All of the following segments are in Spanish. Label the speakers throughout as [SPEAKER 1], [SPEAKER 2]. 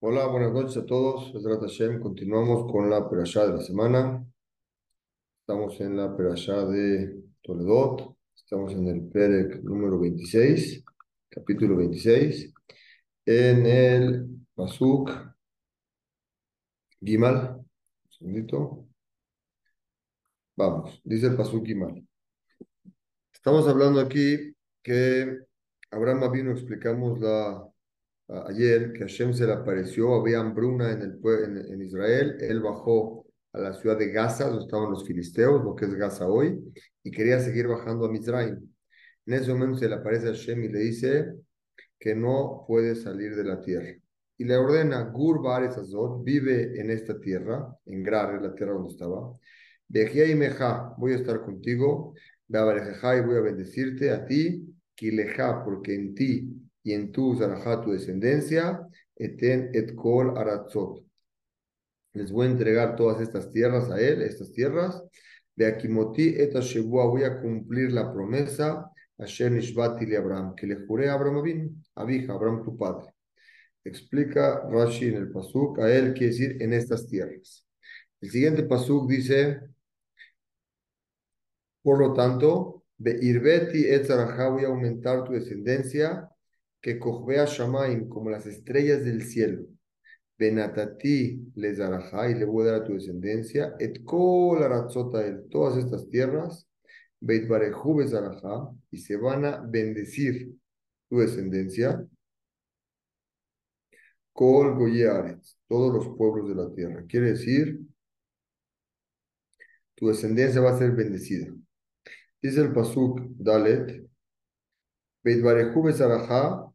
[SPEAKER 1] Hola, buenas noches a todos. Continuamos con la perashá de la semana. Estamos en la perashá de Toledot. Estamos en el Perek número 26, capítulo 26. En el Pasuk Gimal. Un segundito. Vamos, dice el Pasuk Gimal. Estamos hablando aquí que Abraham vino, explicamos la ayer que Hashem se le apareció, había hambruna en, el, en, en Israel, él bajó a la ciudad de Gaza, donde estaban los filisteos, lo que es Gaza hoy, y quería seguir bajando a Mizraim. En ese momento se le aparece a Hashem y le dice que no puede salir de la tierra. Y le ordena, Gur Azot, vive en esta tierra, en Grar, la tierra donde estaba. Dejía y Meja, voy a estar contigo. y voy a bendecirte a ti. Kileja, porque en ti y en tu zarajá, tu descendencia, eten et kol aratzot. Les voy a entregar todas estas tierras a él, estas tierras. De Akimoti et voy a cumplir la promesa a Nishbati le Abraham, que le juré a Abraham Abin, Abija, Abraham tu padre. Explica Rashi en el Pasuk, a él quiere decir en estas tierras. El siguiente Pasuk dice, por lo tanto, Irbeti et voy a aumentar tu descendencia que a Shamaim como las estrellas del cielo. Benatati les y le voy a dar a tu descendencia, et kol el todas estas tierras, Beit Bareju y se van a bendecir tu descendencia, Kol todos los pueblos de la tierra. Quiere decir, tu descendencia va a ser bendecida. Dice el Pasuk Dalet,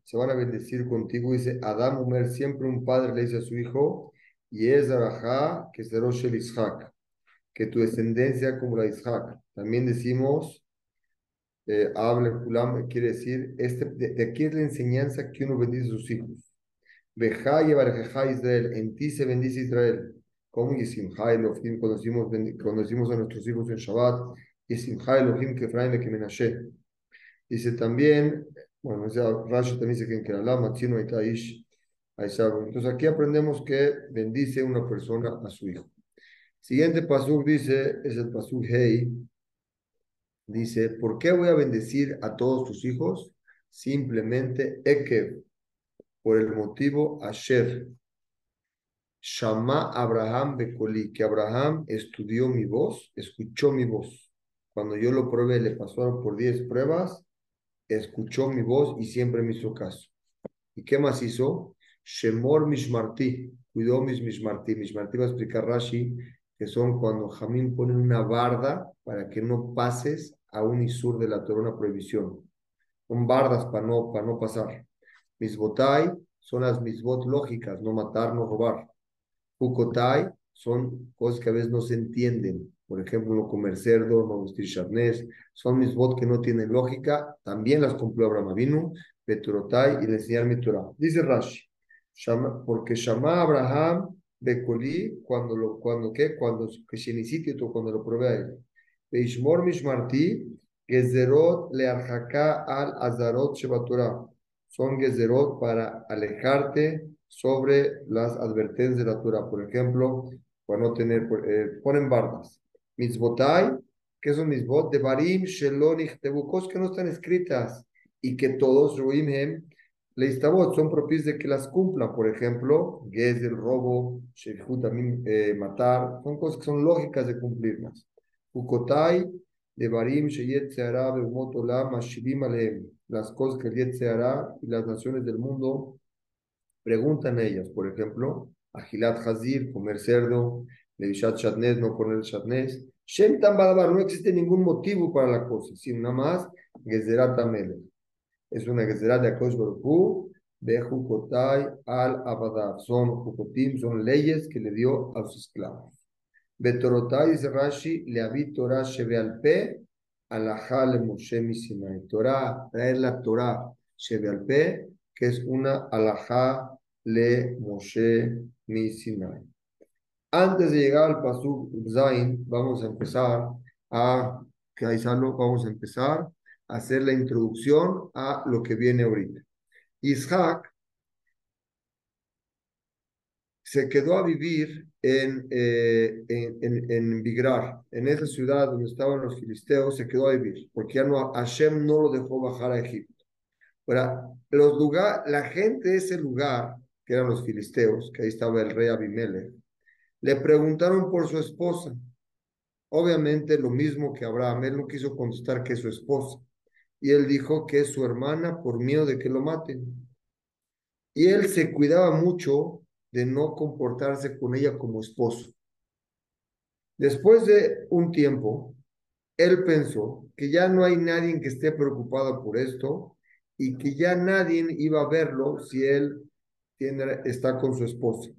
[SPEAKER 1] se van a bendecir contigo, dice Adam Umer, siempre un padre le dice a su hijo, y es que es el Ishak, que tu descendencia como la Ishak. También decimos, eh, hable Kulam, quiere decir, este, de, aquí es la enseñanza que uno bendice a sus hijos. Y Israel, en ti se bendice Israel. Como Yisimha Elohim, cuando decimos, cuando decimos a nuestros hijos en Shabbat, Yisimha Elohim que Efraim que Menashe. Dice también, bueno, Rashi también dice que en Kerala, Matzino Itaish, Entonces aquí aprendemos que bendice una persona a su hijo. Siguiente pasuk dice, es el pasuk Hei. Dice, ¿por qué voy a bendecir a todos tus hijos? Simplemente Ekev, por el motivo Asher. Shama Abraham Bekoli, que Abraham estudió mi voz, escuchó mi voz. Cuando yo lo probé, le pasaron por 10 pruebas escuchó mi voz y siempre me hizo caso. ¿Y qué más hizo? Shemor Mishmarti, cuidó mis Mishmarti. Mishmarti va a explicar Rashi, que son cuando Jamín pone una barda para que no pases a un Isur de la Torah, una prohibición. Son bardas para no, para no pasar. Misbotai son las misbot lógicas, no matar, no robar. Hukotai son cosas que a veces no se entienden por ejemplo, comer cerdo, no vestir charnés, son mis votos que no tienen lógica, también las cumplió Abraham Avinu, Peturotai y le enseñar mi Torah. Dice Rashi, porque Shama Abraham Bekoli, cuando lo, cuando qué, cuando que tú cuando lo probé a él. Beishmor Mishmarti, Gezerot le arjaka al Azarot Shebatorah. Son Gezerot para alejarte sobre las advertencias de la Torah. Por ejemplo, para no tener, eh, ponen bardas Mitzvotai, que son mitzvot de Barim, Shelonich, Tebukos que no están escritas y que todos, Ruimhem, Leistabot, son propios de que las cumplan. Por ejemplo, Gez, el robo, Shehut, también eh, matar, son cosas que son lógicas de cumplirlas. Ukotai, de Barim, Sheyet Seara, Beumot Olam, Ashibim Aleem, las cosas que el Seara y las naciones del mundo preguntan a ellas. Por ejemplo, Agilat Hazir, comer cerdo, Levishat Shatnes, no poner Shatnes. Shem Tam no existe ningún motivo para la cosa, sino nada más Gezerat Amelech. Es una Gezerat de Akosh Baruchu, de Jukotai al Abadab. Son Jukotim, son leyes que le dio a sus esclavos. Betorotai dice Rashi, le habí Torah Sheve al Pe, Alajá le Moshe Sinai. Torah, traer la Torah Sheve al Pe, que es una Alajá le Moshe Sinai. Antes de llegar al Pasuk Zain, vamos a empezar a, vamos a empezar a hacer la introducción a lo que viene ahorita. Isaac se quedó a vivir en, eh, en, en, en Bigrar, en esa ciudad donde estaban los filisteos, se quedó a vivir, porque ya no, Hashem no lo dejó bajar a Egipto. Ahora, los lugar, la gente de ese lugar, que eran los filisteos, que ahí estaba el rey Abimelech, le preguntaron por su esposa. Obviamente lo mismo que Abraham, él no quiso contestar que es su esposa. Y él dijo que es su hermana por miedo de que lo maten. Y él se cuidaba mucho de no comportarse con ella como esposo. Después de un tiempo, él pensó que ya no hay nadie que esté preocupado por esto y que ya nadie iba a verlo si él tiene, está con su esposa.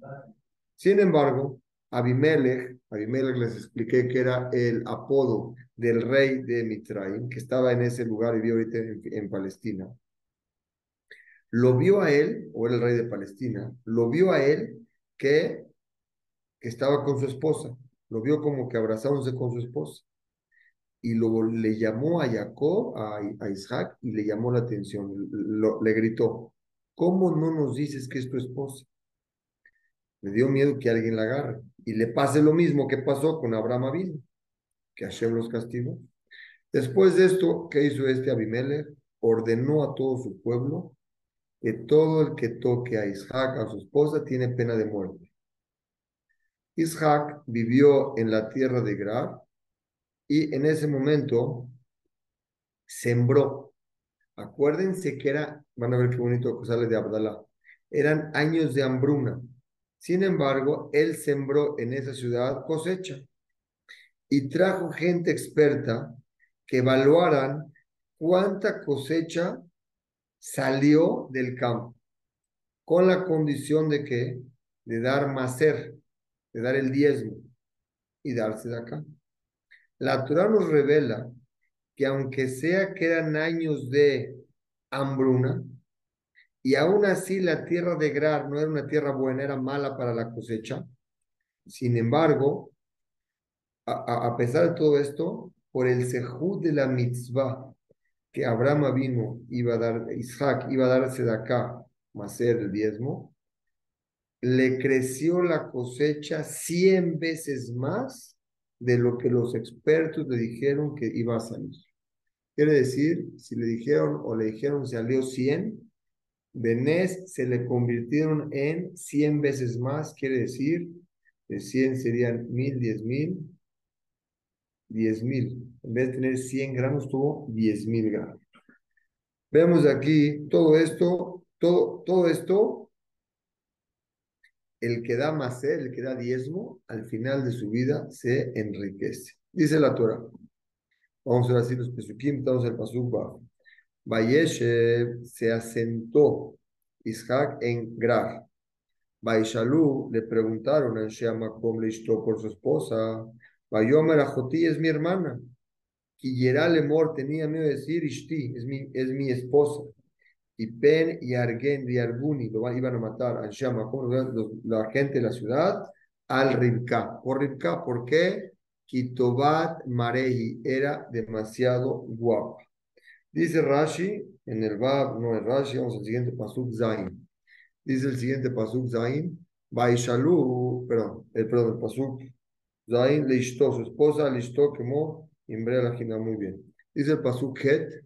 [SPEAKER 1] Sin embargo, Abimelech, Abimelech les expliqué que era el apodo del rey de Mitraim, que estaba en ese lugar y vive ahorita en, Palestina lo vio a él, o era el rey de Palestina, lo vio a él que, estaba con su esposa, lo vio como que abrazándose con su esposa. Y luego le llamó a Jacob, a Isaac, y le llamó la atención, le gritó, ¿cómo no nos dices que es tu esposa? Le dio miedo que alguien la agarre y le pase lo mismo que pasó con Abraham Abin, que Hashem los castigó. Después de esto, ¿qué hizo este Abimelech? Ordenó a todo su pueblo que todo el que toque a Isaac, a su esposa, tiene pena de muerte. Isaac vivió en la tierra de Grar y en ese momento sembró. Acuérdense que era, van a ver qué bonito que sale de Abdalá, eran años de hambruna. Sin embargo, él sembró en esa ciudad cosecha y trajo gente experta que evaluaran cuánta cosecha salió del campo con la condición de que de dar macer, de dar el diezmo y darse de acá. La Torah nos revela que aunque sea que eran años de hambruna, y aún así la tierra de Grar no era una tierra buena, era mala para la cosecha, sin embargo, a, pesar de todo esto, por el sejud de la mitzvah que Abraham vino, iba a dar, Isaac iba a darse de acá, ser el diezmo, le creció la cosecha cien veces más de lo que los expertos le dijeron que iba a salir. Quiere decir, si le dijeron o le dijeron salió 100, Benés se le convirtieron en 100 veces más, quiere decir, de 100 serían mil, diez mil, diez mil. En vez de tener 100 gramos, tuvo 10 mil gramos. Vemos aquí todo esto, todo, todo esto, el que da más, el que da diezmo, al final de su vida se enriquece. Dice la Torah. Vamos a ver así los pesukim, estamos el pasuk Vayeshe se asentó Isaac en Grar. Baishalú le preguntaron a Shemakom le por su esposa. Vayomer Ajoti es mi hermana. Quilleral tenía miedo de decir Ishti, es mi, es mi esposa. Y Pen y Argen y Arguni lo iban a matar al Shama, la gente de la ciudad, al Ribka. Por Ribka, ¿por qué? Kitobat Marehi era demasiado guapa. Dice Rashi, en el Bab, no es Rashi, vamos al siguiente Pasuk Zain. Dice el siguiente Pasuk Zain, Baishalu, perdón, el, perdón, el Pasuk Zain le su esposa le quemó Imbre la gina muy bien. Dice el Pasuk Het.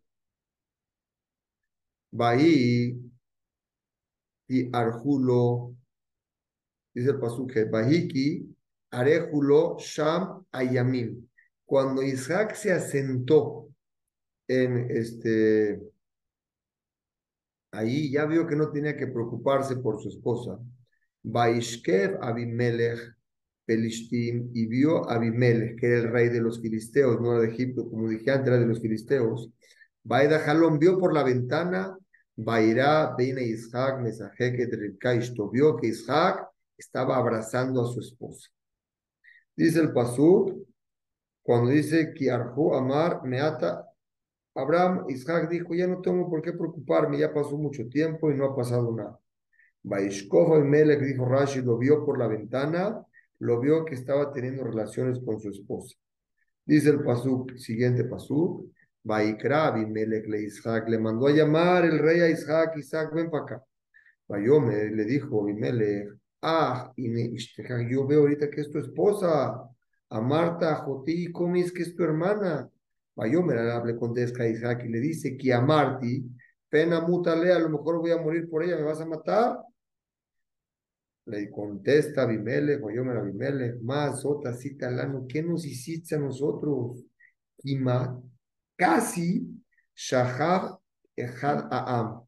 [SPEAKER 1] Bahí y Arjulo. Dice el Pasuk Het. Bahiki Arejulo Sham Ayamim. Cuando Isaac se asentó en este. Ahí ya vio que no tenía que preocuparse por su esposa. Baishkev Abimelech Pelishtim y vio a Abimelech, que era el rey de los filisteos, no era de Egipto, como dije antes, era de los filisteos. Baida Jalón vio por la ventana, Bairá, Beina Isaac, Mesajeket, Ribkaisto, vio que Isaac estaba abrazando a su esposa. Dice el Pasuk, cuando dice, Kiarhu Amar, Meata, Abraham, Isaac dijo, ya no tengo por qué preocuparme, ya pasó mucho tiempo y no ha pasado nada. Baishkov Abimelech, dijo Rashi, lo vio por la ventana, lo vio que estaba teniendo relaciones con su esposa. Dice el pasuk, siguiente pasuk, Vaikra Abimelech le Isaac, le mandó a llamar el rey a Isaac, Isaac, ven para acá. Vayome le dijo Abimelech, Ah, y me, yo veo ahorita que es tu esposa. A Marta, a Jotí, comis que es tu hermana. Vayomer le contesta a Isaac y le dice que a Marti, pena mutale, a lo mejor voy a morir por ella, ¿me vas a matar? Le contesta Abimele, Vayomer Abimele, más otra cita lano, ¿qué nos hiciste a nosotros? Kima, casi, Shahab Ejad Aam,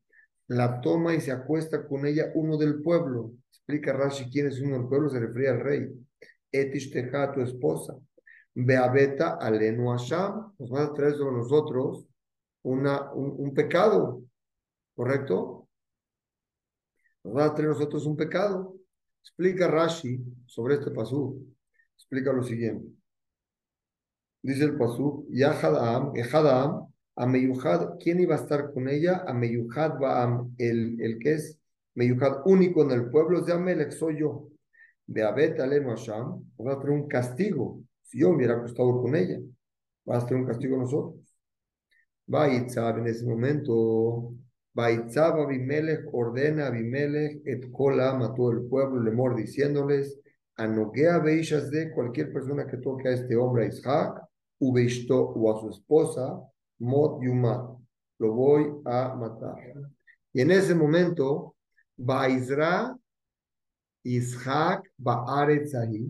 [SPEAKER 1] la toma y se acuesta con ella uno del pueblo. Explica Rashi quién es uno del pueblo, se refiere al rey. Etish Teja, tu esposa. Beabeta alenu Asham, nos vas a traer sobre nosotros una, un, pecado, ¿correcto? Nos va a traer nosotros un pecado. Explica Rashi sobre este pasú. Explica lo siguiente. Dice el pasú, Yahadam, Ehadam, Ameyuhad, ¿quién iba a estar con ella? Ameyuhad Baam, el, el que es Meyuhad único en el pueblo de Amelech, soy yo. De Abet Alenu Asham, va a traer un castigo yo hubiera acostado con ella, va a tener un castigo nosotros. Baitzab en ese momento, Baitzab Abimelech ordena a Abimelech et kolam a todo el pueblo, le mor diciéndoles, anoguea beishas de cualquier persona que toque a este hombre, a Isaac, ubeishto o a su esposa, mot yuma, lo voy a matar. Y en ese momento, Baizra Isaac Baaretzahi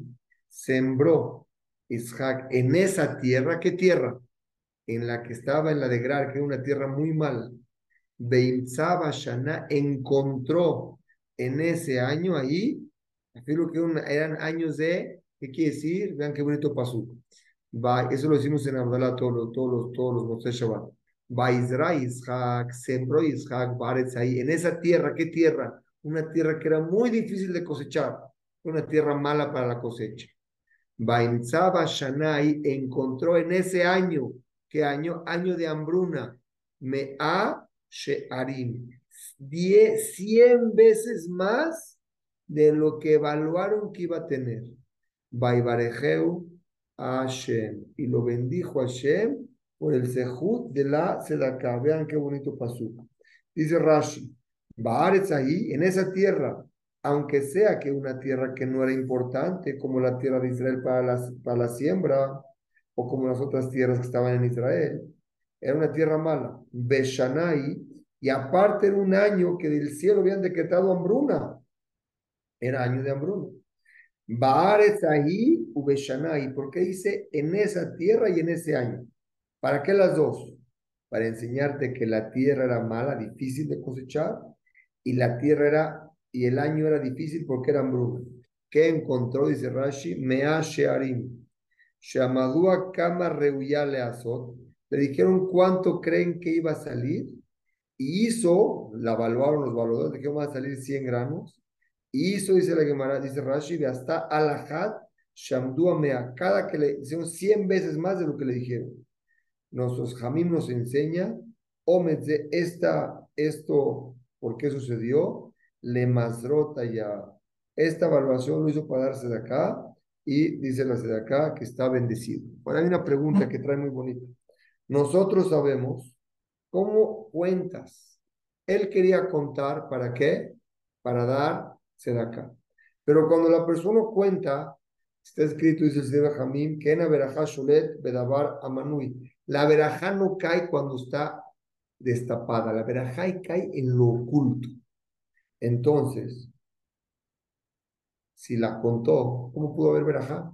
[SPEAKER 1] sembró Isaac en esa tierra, ¿qué tierra? En la que estaba en la de Grar, que era una tierra muy mala. Beimzaba Shana encontró en ese año ahí, afirmo que eran años de, ¿qué quiere decir? Vean qué bonito pasó. Eso lo decimos en Abdalá todos los, todos los, todos los Moshe Shabbat. Baizra Isaac, sembró Isaac, Baretz ahí, en esa tierra, ¿qué tierra? Una tierra que era muy difícil de cosechar, una tierra mala para la cosecha. Bainzaba Shanai encontró en ese año, ¿qué año? Año de hambruna, Mea Shearim, diez, cien veces más de lo que evaluaron que iba a tener. Baibarejeu Hashem, y lo bendijo Hashem por el sehut de la Sedaka. Vean qué bonito pasó. Dice Rashi, Baaretz ahí, en esa tierra, aunque sea que una tierra que no era importante, como la tierra de Israel para la, siembra, o como las otras tierras que estaban en Israel, era una tierra mala. Beshanai, y aparte era un año que del cielo habían decretado hambruna. Era año de hambruna. Baaretz ahí, Ubeshanai, porque dice en esa tierra y en ese año. ¿Para qué las dos? Para enseñarte que la tierra era mala, difícil de cosechar, y la tierra era y el año era difícil porque eran hambruna. ¿Qué encontró? Dice Rashi, Mea Shearim. Shamadua Kama Reuyale Azot. Le dijeron cuánto creen que iba a salir. Y hizo, la evaluaron los de que iban a salir 100 gramos. Y hizo, dice la Gemara, dice Rashi, de hasta Alajat, Shamdua Mea. Cada que le hicieron 100 veces más de lo que le dijeron. Nuestros Jamim nos enseña, de esta, esto, ¿por qué sucedió? Le masrota ya. Esta evaluación lo hizo para darse de acá y dice la de acá que está bendecido. Ahora hay una pregunta que trae muy bonita. Nosotros sabemos cómo cuentas. Él quería contar para qué? Para dar acá. Pero cuando la persona cuenta, está escrito, dice el señor Jamim, que en verajá shulet bedabar amanui. La verajá no cae cuando está destapada, la verajá cae en lo oculto. Entonces, si la contó, ¿cómo pudo haber verajá?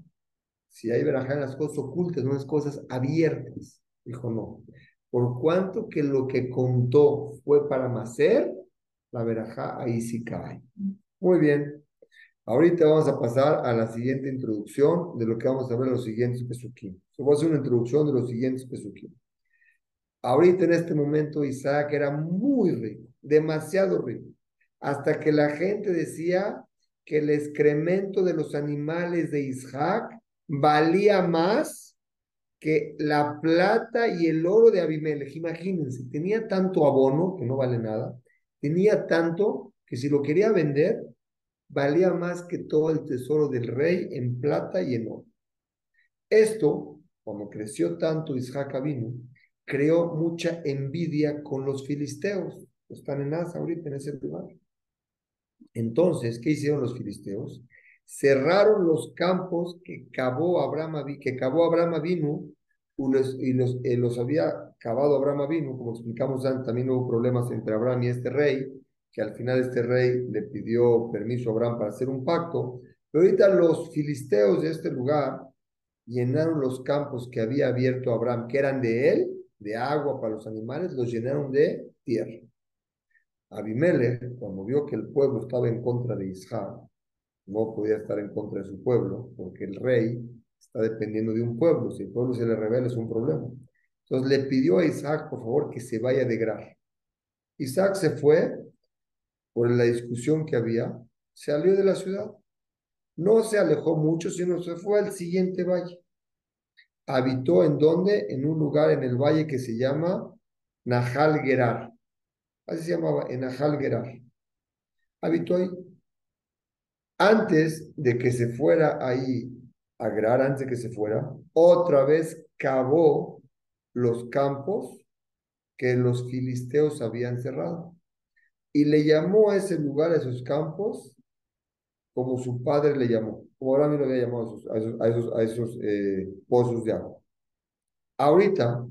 [SPEAKER 1] Si hay verajá en las cosas ocultas, no en las cosas abiertas. Dijo, no. Por cuanto que lo que contó fue para Macer, la verajá ahí sí cae. Muy bien. Ahorita vamos a pasar a la siguiente introducción de lo que vamos a ver en los siguientes pesuquín. Voy a hacer una introducción de los siguientes pesuquín. Ahorita en este momento Isaac era muy rico, demasiado rico hasta que la gente decía que el excremento de los animales de Isaac valía más que la plata y el oro de Abimelech. Imagínense, tenía tanto abono, que no vale nada, tenía tanto que si lo quería vender, valía más que todo el tesoro del rey en plata y en oro. Esto, cuando creció tanto Isaac Abinu, creó mucha envidia con los filisteos. Están en Asa ahorita, en ese lugar. Entonces, ¿qué hicieron los filisteos? Cerraron los campos que cavó Abraham, que cavó Abraham vino y los, eh, los había cavado Abraham vino, como explicamos antes, también hubo problemas entre Abraham y este rey, que al final este rey le pidió permiso a Abraham para hacer un pacto, pero ahorita los filisteos de este lugar llenaron los campos que había abierto Abraham, que eran de él, de agua para los animales, los llenaron de tierra. Abimelech, cuando vio que el pueblo estaba en contra de Isaac, no podía estar en contra de su pueblo, porque el rey está dependiendo de un pueblo. Si el pueblo se le revela es un problema. Entonces le pidió a Isaac, por favor, que se vaya de Grar. Isaac se fue por la discusión que había, salió de la ciudad. No se alejó mucho, sino se fue al siguiente valle. Habitó en donde? En un lugar en el valle que se llama Nahal Gerar. Así se llamaba, en. Habitó ahí. Antes de que se fuera ahí a Gerar, antes de que se fuera, otra vez cavó los campos que los filisteos habían cerrado. Y le llamó a ese lugar, a esos campos, como su padre le llamó, como mismo lo había llamado a esos, a esos, a esos, eh, pozos de agua. Ahorita,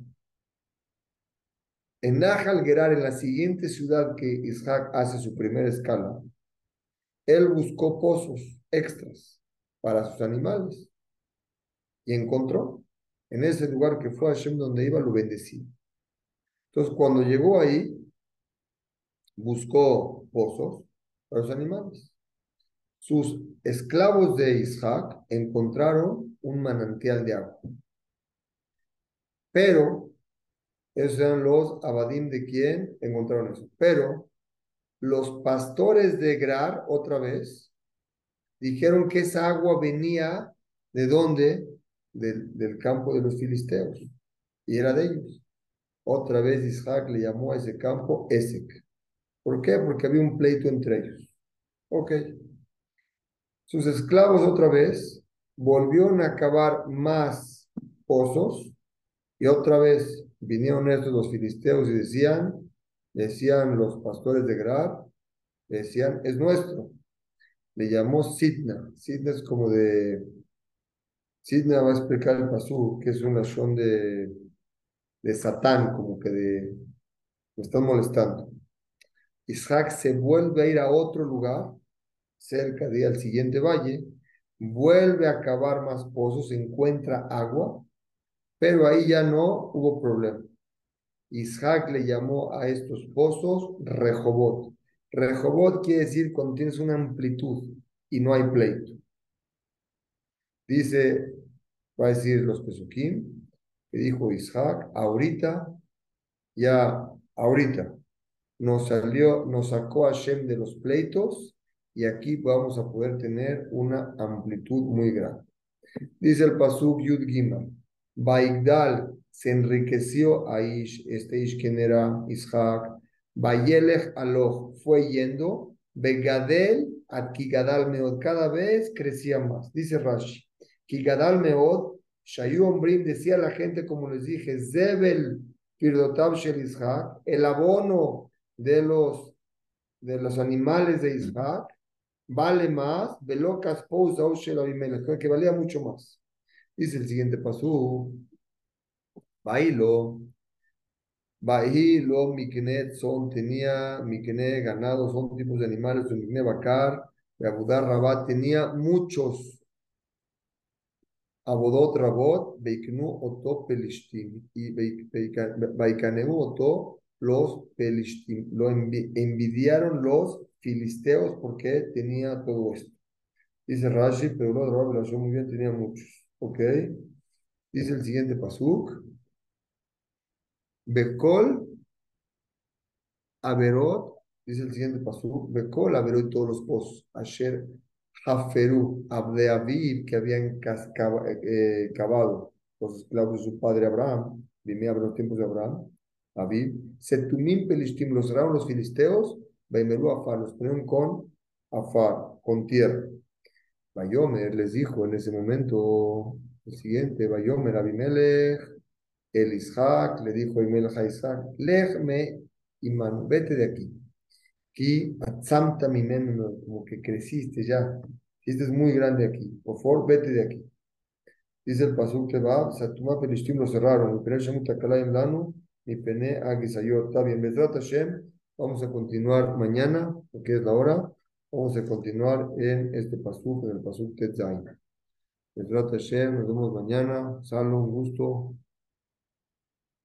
[SPEAKER 1] en Nahal Gerar, en la siguiente ciudad que Isaac hace su primera escala, él buscó pozos extras para sus animales y encontró en ese lugar que fue Hashem donde iba, lo bendeció. Entonces, cuando llegó ahí, buscó pozos para los animales sus esclavos de Isaac encontraron un manantial de agua. Pero, esos eran los abadim de quien encontraron eso. Pero los pastores de Grar, otra vez, dijeron que esa agua venía de dónde? Del, del campo de los filisteos. Y era de ellos. Otra vez Isaac le llamó a ese campo Esek. ¿Por qué? Porque había un pleito entre ellos. Ok sus esclavos otra vez volvieron a cavar más pozos y otra vez vinieron estos los filisteos y decían, decían los pastores de Grab, decían, es nuestro. Le llamó Sidna. Sidna es como de... Sidna va a explicar el pasú, que es una razón de, de Satán, como que de... Me están molestando. Isaac se vuelve a ir a otro lugar cerca de al siguiente valle, vuelve a cavar más pozos, encuentra agua, pero ahí ya no hubo problema. Isaac le llamó a estos pozos Rehobot. Rehobot quiere decir cuando una amplitud y no hay pleito. Dice, va a decir los Pesukim, que dijo Isaac, ahorita, ya, ahorita, nos salió, nos sacó a Shem de los pleitos y aquí vamos a poder tener una amplitud muy grande. Dice el Pasuk Yud Gimel, Baigdal se enriqueció a Ish, este Ish quien era Ishaq, Bayelech Aloch fue yendo, Begadel a Kigadal Meod, cada vez crecía más. Dice Rashi, Kigadal Meod, Shayu Ombrim decía la gente, como les dije, Zebel Pirdotab Shel Ishaq, el abono de los, de los animales de Ishaq, vale más, velocas pousa que valía mucho más. Dice el siguiente pasú, bailo, bailo, miknet son, tenía miknet, ganado, son tipos de animales, un miknet bakar, Abudar Rabat tenía muchos. Abodot Rabot, Beiknu Oto Pelishtim, y Baikaneu Oto los Pelishtim. Lo envidiaron los filisteos porque tenía todo esto. Dice Rashi, pero no de muy bien, tenía muchos. ¿Ok? Dice el siguiente pasuk. Bekol Averot, dice el siguiente pasuk. Bekol Averot y todos los pozos. Asher Haferu, Abde Aviv, que habían eh, cavado los esclavos de su padre Abraham. Dime, los tiempos de Abraham. Aviv. Setumim Pelishtim, los cerraron los filisteos Baimelú Afar, los ponieron con Afar, con tierra. Bayomer les dijo en ese momento el siguiente, Bayomer Abimelech, el le dijo Abimelech a Isaac, Lejme Iman, vete de aquí. Aquí, atzamta como que creciste ya. Es muy grande aquí. Por favor, vete de aquí. Dice el pasuk que va, Satuma Pelishtim lo cerraron. Mi pene Shemut Akalayim Lanu, mi pene Agisayot. Está bien, Hashem. Vamos a continuar mañana, porque es la hora. Vamos a continuar en este pasuk, en el pasuk Tetzain. Bezrat Hashem, nos vemos mañana. Salud, un gusto.